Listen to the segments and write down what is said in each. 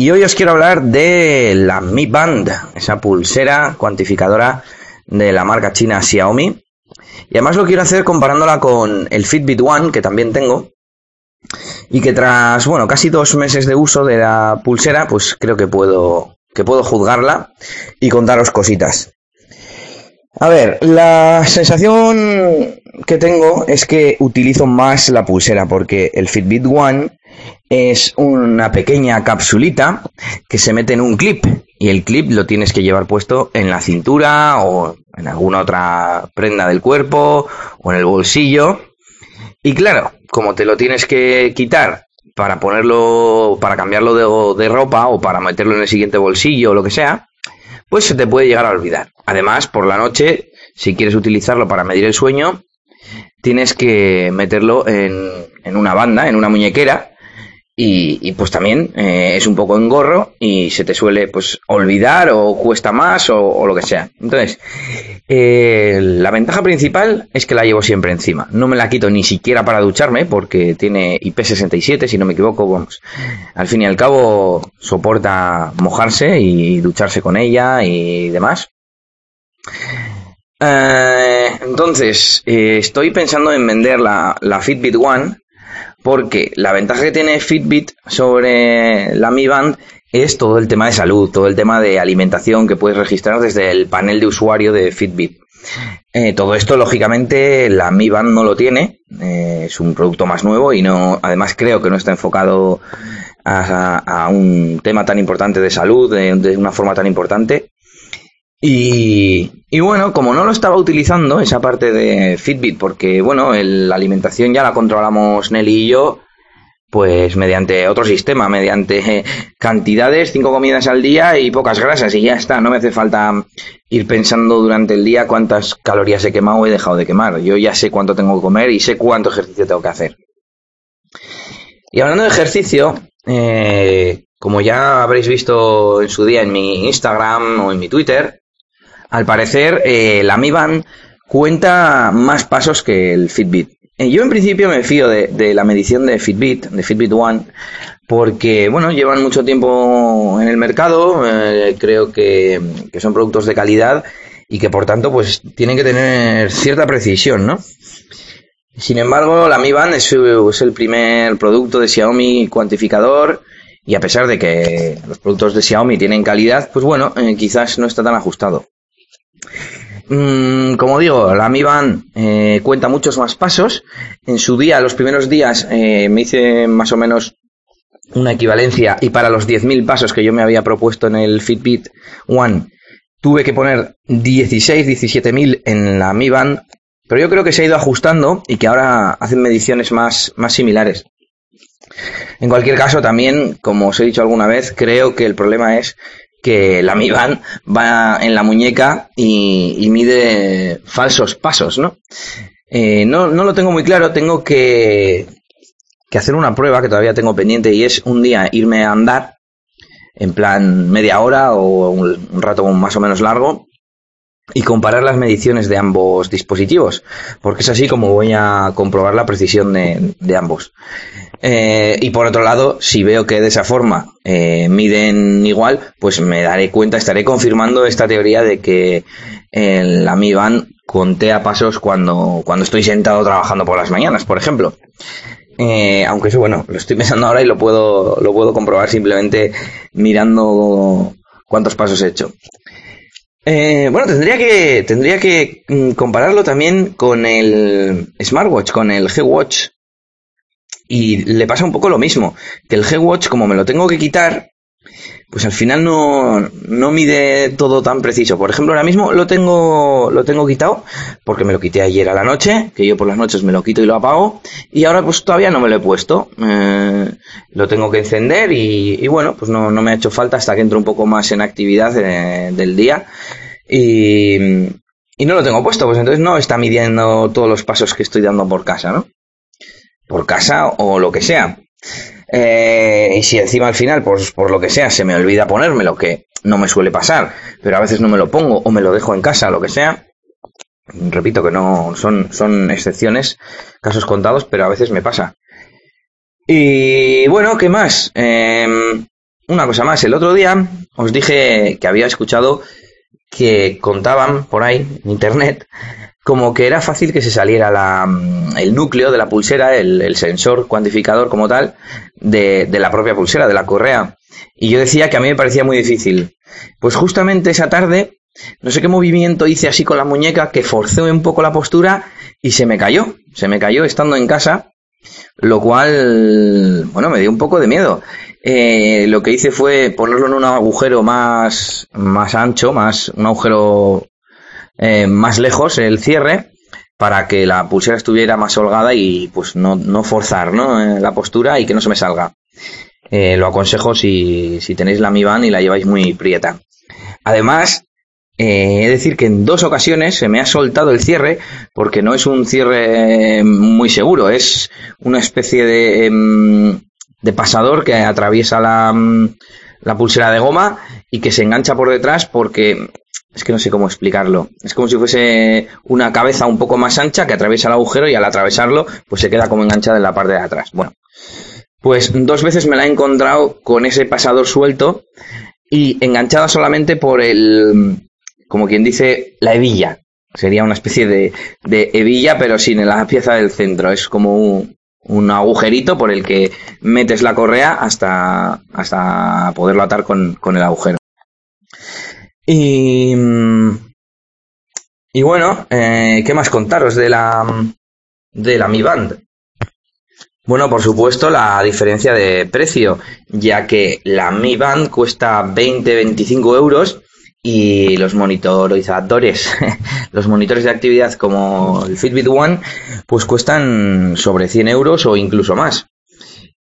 Y hoy os quiero hablar de la Mi Band, esa pulsera cuantificadora de la marca china Xiaomi. Y además lo quiero hacer comparándola con el Fitbit One, que también tengo. Y que tras, bueno, casi dos meses de uso de la pulsera, pues creo que puedo, que puedo juzgarla y contaros cositas. A ver, la sensación que tengo es que utilizo más la pulsera porque el Fitbit One es una pequeña capsulita que se mete en un clip y el clip lo tienes que llevar puesto en la cintura o en alguna otra prenda del cuerpo o en el bolsillo. Y claro, como te lo tienes que quitar para ponerlo, para cambiarlo de, de ropa o para meterlo en el siguiente bolsillo o lo que sea, pues se te puede llegar a olvidar. Además, por la noche, si quieres utilizarlo para medir el sueño, tienes que meterlo en, en una banda, en una muñequera, y, pues también eh, es un poco engorro y se te suele pues olvidar o cuesta más o, lo que sea. Entonces, eh, la ventaja principal es que la llevo siempre encima. No me la quito ni siquiera para ducharme porque tiene IP67, si no me equivoco, vamos. Al fin y al cabo soporta mojarse y ducharse con ella y demás. Eh, entonces, estoy pensando en vender la, la Fitbit One porque la ventaja que tiene Fitbit sobre la Mi Band es todo el tema de salud, todo el tema de alimentación que puedes registrar desde el panel de usuario de Fitbit. Eh, todo esto, lógicamente, la Mi Band no lo tiene. Eh, es un producto más nuevo y no, además creo que no está enfocado a, un tema tan importante de salud de una forma tan importante. Y, bueno, como no lo estaba utilizando, esa parte de Fitbit, porque bueno, la alimentación ya la controlamos Nelly y yo, pues mediante otro sistema, mediante cantidades, cinco comidas al día y pocas grasas, y ya está, no me hace falta ir pensando durante el día cuántas calorías he quemado o he dejado de quemar. Yo ya sé cuánto tengo que comer y sé cuánto ejercicio tengo que hacer. Y hablando de ejercicio, eh, como ya habréis visto en su día en mi Instagram o en mi Twitter, al parecer, eh, la Mi Band cuenta más pasos que el Fitbit. Eh, yo en principio me fío de, la medición de Fitbit, de Fitbit One, porque bueno, llevan mucho tiempo en el mercado, eh, creo que, son productos de calidad y que por tanto pues tienen que tener cierta precisión, ¿no? Sin embargo, la Mi Band es, es el primer producto de Xiaomi cuantificador y a pesar de que los productos de Xiaomi tienen calidad, pues bueno, quizás no está tan ajustado. Mm, como digo, la Mi Band eh, cuenta muchos más pasos. En su día, los primeros días, eh, me hice más o menos una equivalencia y para los 10.000 pasos que yo me había propuesto en el Fitbit One, tuve que poner 16, 17.000 en la Mi Band, pero yo creo que se ha ido ajustando y que ahora hacen mediciones más, más similares. En cualquier caso, también, como os he dicho alguna vez, creo que el problema es que la Mi Band va en la muñeca y, mide falsos pasos, ¿no? Eh, ¿no? No lo tengo muy claro, tengo que, hacer una prueba que todavía tengo pendiente y es un día irme a andar en plan media hora o un, rato más o menos largo y comparar las mediciones de ambos dispositivos, porque es así como voy a comprobar la precisión de ambos. Eh, y por otro lado, si veo que de esa forma eh, miden igual, pues me daré cuenta, estaré confirmando esta teoría de que la Mi Band contea pasos cuando, cuando estoy sentado trabajando por las mañanas, por ejemplo. Eh, aunque eso, bueno, lo estoy pensando ahora y lo puedo, lo puedo comprobar simplemente mirando cuántos pasos he hecho. bueno, tendría que, tendría que mm, compararlo también con el smartwatch, con el G-Watch y le pasa un poco lo mismo, que el G-Watch, como me lo tengo que quitar, pues al final no, no mide todo tan preciso. Por ejemplo, ahora mismo lo tengo, lo tengo quitado, porque me lo quité ayer a la noche, que yo por las noches me lo quito y lo apago, y ahora pues todavía no me lo he puesto. Eh, lo tengo que encender y, bueno, pues no, no, me ha hecho falta hasta que entro un poco más en actividad eh, del día. y, y no lo tengo puesto, pues entonces no está midiendo todos los pasos que estoy dando por casa, ¿no? Por casa o lo que sea. Eh, y si encima al final, pues por lo que sea, se me olvida ponérmelo, que no me suele pasar, pero a veces no me lo pongo o me lo dejo en casa, lo que sea. Repito que no son, son excepciones, casos contados, pero a veces me pasa. Y bueno, ¿qué más? Em, una cosa más, el otro día os dije que había escuchado que contaban por ahí en internet como que era fácil que se saliera la, mm, el núcleo de la pulsera, el, sensor cuantificador como tal, de, de, la propia pulsera, de la correa. Y yo decía que a mí me parecía muy difícil. Pues justamente esa tarde, no sé qué movimiento hice así con la muñeca que forcé un poco la postura y se me cayó. Se me cayó estando en casa, lo cual, bueno, me dio un poco de miedo. Eh, lo que hice fue ponerlo en un agujero más, más ancho, más, un agujero eh, más lejos el cierre para que la pulsera estuviera más holgada y pues no, no forzar ¿no? Eh, la postura y que no se me salga. Eh, lo aconsejo si, si tenéis la Mi Band y la lleváis muy prieta. Además, he decir que en dos ocasiones se me ha soltado el cierre porque no es un cierre muy seguro, es una especie de, em, de pasador que atraviesa la, la pulsera de goma y que se engancha por detrás porque es que no sé cómo explicarlo. Es como si fuese una cabeza un poco más ancha que atraviesa el agujero y al atravesarlo, pues se queda como enganchada en la parte de atrás. Bueno, pues dos veces me la he encontrado con ese pasador suelto y enganchada solamente por el, como quien dice, la hebilla. Sería una especie de, de hebilla, pero sin la pieza del centro. Es como un, un agujerito por el que metes la correa hasta, hasta poderlo atar con, con el agujero. Y, y bueno, eh, ¿qué más contaros de la, de la Mi Band? Bueno, por supuesto, la diferencia de precio, ya que la Mi Band cuesta 20-25 euros y los monitorizadores, los monitores de actividad como el Fitbit One, pues cuestan sobre 100 euros o incluso más.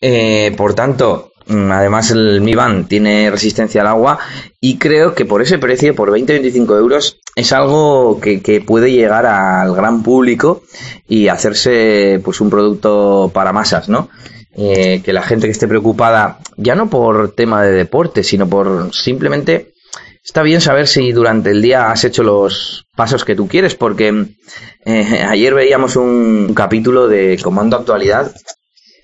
Eh, por tanto, Mm, además, el Mi Band tiene resistencia al agua y creo que por ese precio, por 20-25 euros, es algo que, puede llegar al gran público y hacerse pues un producto para masas, ¿no? Eh, que la gente que esté preocupada, ya no por tema de deporte, sino por simplemente está bien saber si durante el día has hecho los pasos que tú quieres, porque eh, ayer veíamos un capítulo de Comando Actualidad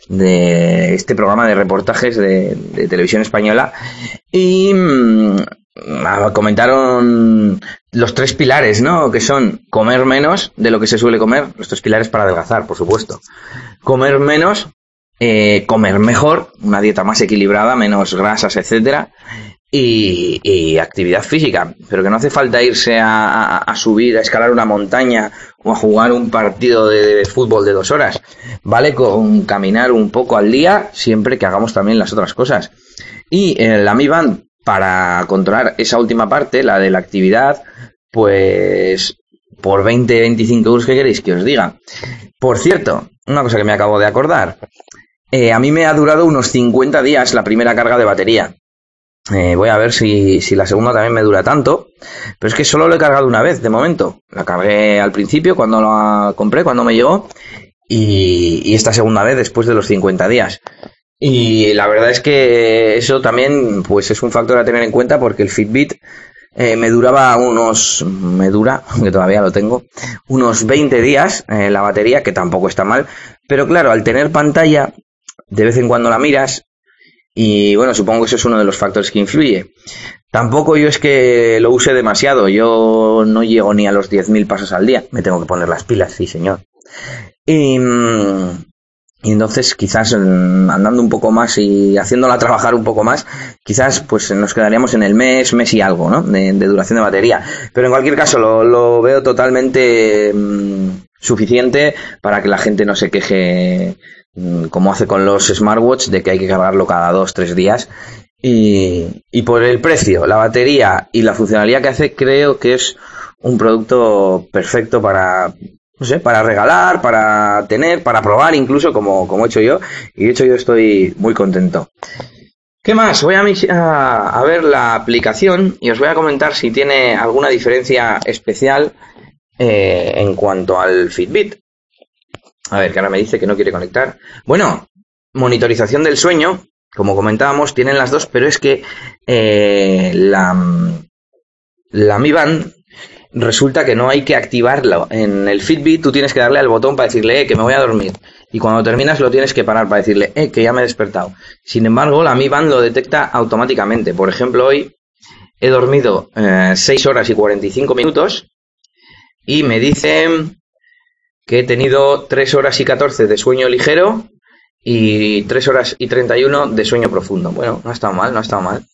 de este programa de reportajes de, televisión española y mm, comentaron los tres pilares, ¿no? Que son comer menos de lo que se suele comer, los tres pilares para adelgazar, por supuesto. Comer menos, eh, comer mejor, una dieta más equilibrada, menos grasas, etcétera, y, actividad física, pero que no hace falta irse a, subir, a escalar una montaña o a jugar un partido de, fútbol de dos horas. Vale con caminar un poco al día, siempre que hagamos también las otras cosas. Y en la Mi Band, para controlar esa última parte, la de la actividad, pues por 20, 25 euros que queréis que os diga. Por cierto, una cosa que me acabo de acordar. Eh, a mí me ha durado unos 50 días la primera carga de batería. Eh, voy a ver si, si, la segunda también me dura tanto. Pero es que solo lo he cargado una vez de momento. La cargué al principio cuando la compré, cuando me llegó. Y, esta segunda vez después de los 50 días. Y la verdad es que eso también pues es un factor a tener en cuenta porque el Fitbit eh, me duraba unos, me dura, que todavía lo tengo, unos 20 días la batería, que tampoco está mal. Pero claro, al tener pantalla, de vez en cuando la miras y bueno, supongo que eso es uno de los factores que influye. Tampoco yo es que lo use demasiado, yo no llego ni a los 10.000 pasos al día, me tengo que poner las pilas, sí señor. Y, y entonces quizás mm, andando un poco más y haciéndola trabajar un poco más, quizás pues nos quedaríamos en el mes, mes y algo, ¿no? De, duración de batería. Pero en cualquier caso lo, veo totalmente mm, suficiente para que la gente no se queje Mm, como hace con los smartwatch, de que hay que cargarlo cada dos, tres días. Y, y por el precio, la batería y la funcionalidad que hace, creo que es un producto perfecto para, no sé, para regalar, para tener, para probar incluso como, como he hecho yo. Y de hecho yo estoy muy contento. ¿Qué más? Voy a, ver la aplicación y os voy a comentar si tiene alguna diferencia especial eh, en cuanto al Fitbit. A ver, que ahora me dice que no quiere conectar. Bueno, monitorización del sueño, como comentábamos, tienen las dos, pero es que eh, la, la Mi Band resulta que no hay que activarlo. En el Fitbit tú tienes que darle al botón para decirle eh, que me voy a dormir. Y cuando terminas lo tienes que parar para decirle eh, que ya me he despertado. Sin embargo, la Mi Band lo detecta automáticamente. Por ejemplo, hoy he dormido eh, 6 horas y 45 minutos y me dice que he tenido 3 horas y 14 de sueño ligero y 3 horas y 31 de sueño profundo. Bueno, no ha estado mal, no ha estado mal.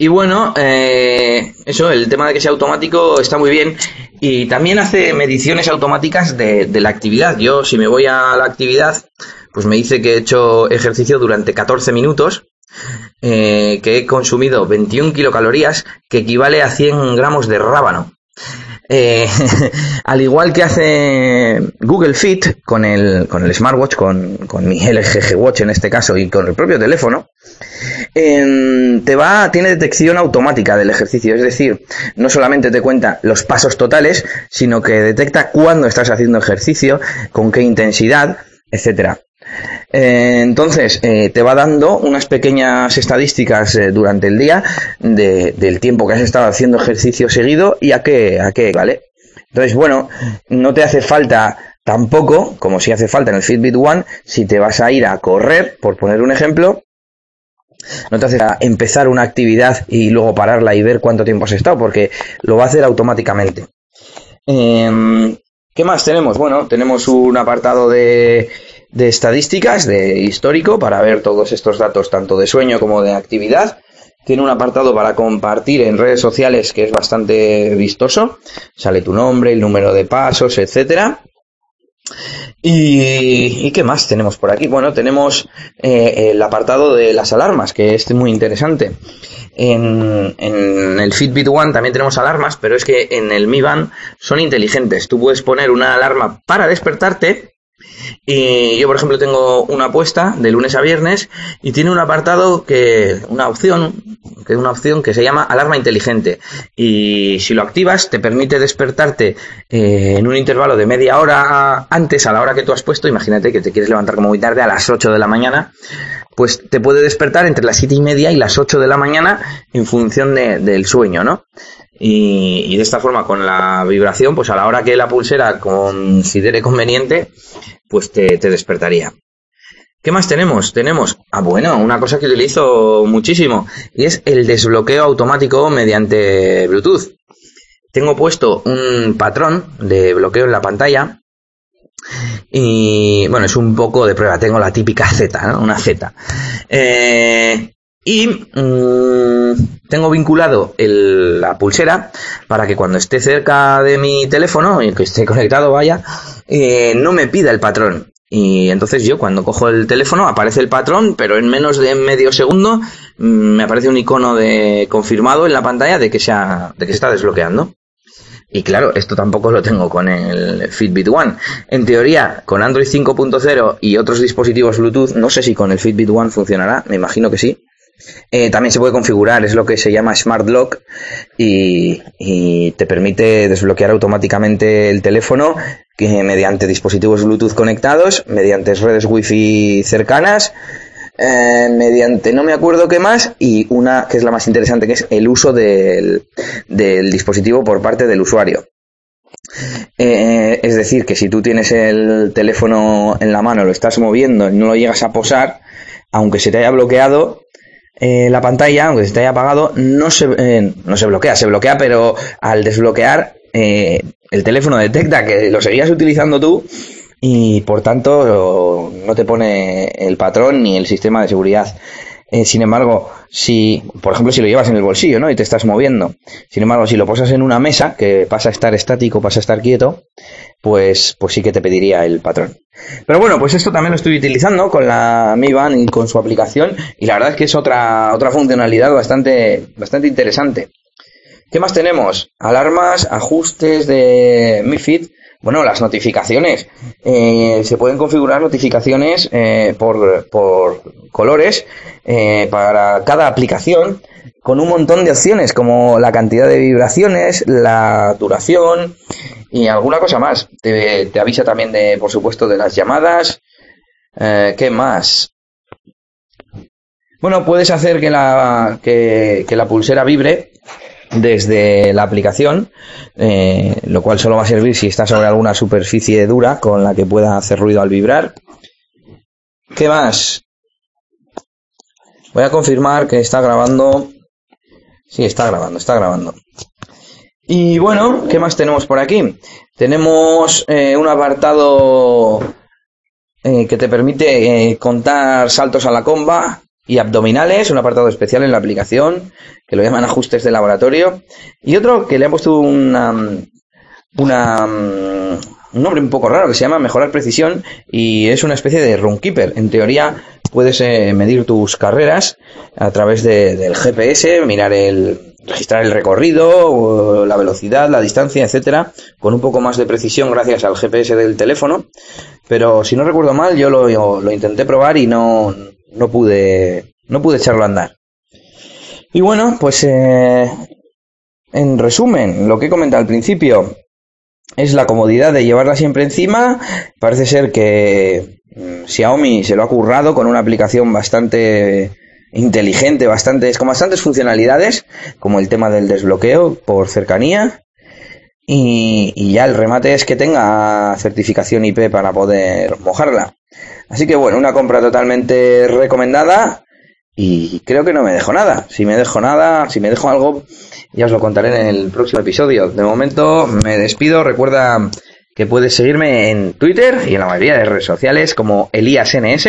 Y bueno, eh, eso, el tema de que sea automático está muy bien. Y también hace mediciones automáticas de, la actividad. Yo, si me voy a la actividad, pues me dice que he hecho ejercicio durante 14 minutos, eh, que he consumido 21 kilocalorías, que equivale a 100 gramos de rábano. Eh, al igual que hace Google Fit con el, con el smartwatch, con, con mi LG Watch en este caso y con el propio teléfono, te va, tiene detección automática del ejercicio, es decir, no solamente te cuenta los pasos totales, sino que detecta cuándo estás haciendo ejercicio, con qué intensidad, etcétera. Eh, entonces, eh, te va dando unas pequeñas estadísticas eh, durante el día del tiempo que has estado haciendo ejercicio seguido y a qué, a qué vale. Entonces, bueno, no te hace falta tampoco, como si hace falta en el Fitbit One, si te vas a ir a correr, por poner un ejemplo, no te hace empezar una actividad y luego pararla y ver cuánto tiempo has estado, porque lo va a hacer automáticamente. Em, ¿Qué más tenemos? Bueno, tenemos un apartado de de estadísticas, de histórico, para ver todos estos datos, tanto de sueño como de actividad. Tiene un apartado para compartir en redes sociales que es bastante vistoso. Sale tu nombre, el número de pasos, etcétera. Y, qué más tenemos por aquí? Bueno, tenemos eh, el apartado de las alarmas, que es muy interesante. En, en, el Fitbit One también tenemos alarmas, pero es que en el Mi Band son inteligentes. Tú puedes poner una alarma para despertarte y yo, por ejemplo, tengo una apuesta de lunes a viernes y tiene un apartado que, una opción, que es una opción que se llama alarma inteligente. Y si lo activas, te permite despertarte eh, en un intervalo de media hora antes a la hora que tú has puesto. Imagínate que te quieres levantar como muy tarde a las 8 de la mañana, pues te puede despertar entre las siete y media y las 8 de la mañana en función del sueño, ¿no? Y, de esta forma, con la vibración, pues a la hora que la pulsera considere conveniente, pues te, despertaría. ¿Qué más tenemos? Tenemos, ah, bueno, una cosa que utilizo muchísimo y es el desbloqueo automático mediante Bluetooth. Tengo puesto un patrón de bloqueo en la pantalla y bueno, es un poco de prueba. Tengo la típica Z, ¿no? Una Z. Eh, y mm, tengo vinculado la pulsera para que cuando esté cerca de mi teléfono y que esté conectado, vaya, eh, no me pida el patrón. Y entonces yo cuando cojo el teléfono aparece el patrón, pero en menos de medio segundo mm, me aparece un icono de confirmado en la pantalla de que, se de que se está desbloqueando. Y claro, esto tampoco lo tengo con el Fitbit One. En teoría, con Android 5.0 y otros dispositivos Bluetooth, no sé si con el Fitbit One funcionará, me imagino que sí. Eh, también se puede configurar, es lo que se llama Smart Lock y, te permite desbloquear automáticamente el teléfono mediante dispositivos Bluetooth conectados, mediante redes Wi-Fi cercanas, eh, mediante no me acuerdo qué más y una que es la más interesante que es el uso del, dispositivo por parte del usuario. Eh, es decir, que si tú tienes el teléfono en la mano, lo estás moviendo y no lo llegas a posar, aunque se te haya bloqueado, eh, la pantalla, aunque haya apagado, no se, eh, no se bloquea, se bloquea, pero al desbloquear eh, el teléfono detecta que lo seguías utilizando tú y por tanto no te pone el patrón ni el sistema de seguridad. sin embargo, si, por ejemplo, si lo llevas en el bolsillo, ¿no? Y te estás moviendo. Sin embargo, si lo posas en una mesa, que pasa a estar estático, pasa a estar quieto, pues, pues sí que te pediría el patrón. Pero bueno, pues esto también lo estoy utilizando con la Mi Band y con su aplicación y la verdad es que es otra, otra funcionalidad bastante, bastante interesante. ¿Qué más tenemos? Alarmas, ajustes de Mi Fit. Bueno, las notificaciones. Eh, se pueden configurar notificaciones eh, por, por, colores eh, para cada aplicación con un montón de opciones como la cantidad de vibraciones, la duración y alguna cosa más. Te, te avisa también de, por supuesto, de las llamadas. ¿Qué más? Bueno, puedes hacer que la, que, que la pulsera vibre desde la aplicación, eh, lo cual solo va a servir si está sobre alguna superficie dura con la que pueda hacer ruido al vibrar. ¿Qué más? Voy a confirmar que está grabando. Sí, está grabando, está grabando. Y bueno, ¿qué más tenemos por aquí? Tenemos eh, un apartado eh, que te permite contar saltos a la comba, y abdominales, un apartado especial en la aplicación que lo llaman ajustes de laboratorio y otro que le han puesto una, una un nombre un poco raro que se llama mejorar precisión y es una especie de runkeeper. En teoría puedes eh, medir tus carreras a través del GPS, mirar el registrar el recorrido, la velocidad, la distancia, etcétera, con un poco más de precisión gracias al GPS del teléfono. Pero si no recuerdo mal, yo lo, intenté probar y no, no pude, no pude echarlo a andar. Y bueno, pues eh, en resumen, lo que he comentado al principio es la comodidad de llevarla siempre encima. Parece ser que Xiaomi se lo ha currado con una aplicación bastante inteligente, bastante, con bastantes funcionalidades, como el tema del desbloqueo por cercanía. Y, y ya el remate es que tenga certificación IP para poder mojarla. Así que bueno, una compra totalmente recomendada y creo que no me dejo nada. Si me dejo nada, si me dejo algo, ya os lo contaré en el próximo episodio. De momento me despido. Recuerda que puedes seguirme en Twitter y en la mayoría de redes sociales como ElíasNS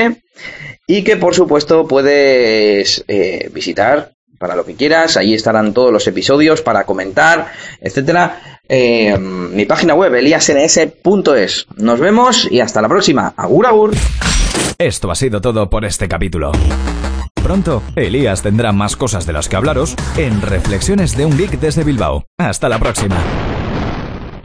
y que por supuesto puedes eh, visitar para lo que quieras. Ahí estarán todos los episodios para comentar, etcétera. Eh, mi página web, eliasns.es. Nos vemos y hasta la próxima. Agur, agur. Esto ha sido todo por este capítulo. Pronto, Elías tendrá más cosas de las que hablaros en Reflexiones de un Geek desde Bilbao. Hasta la próxima.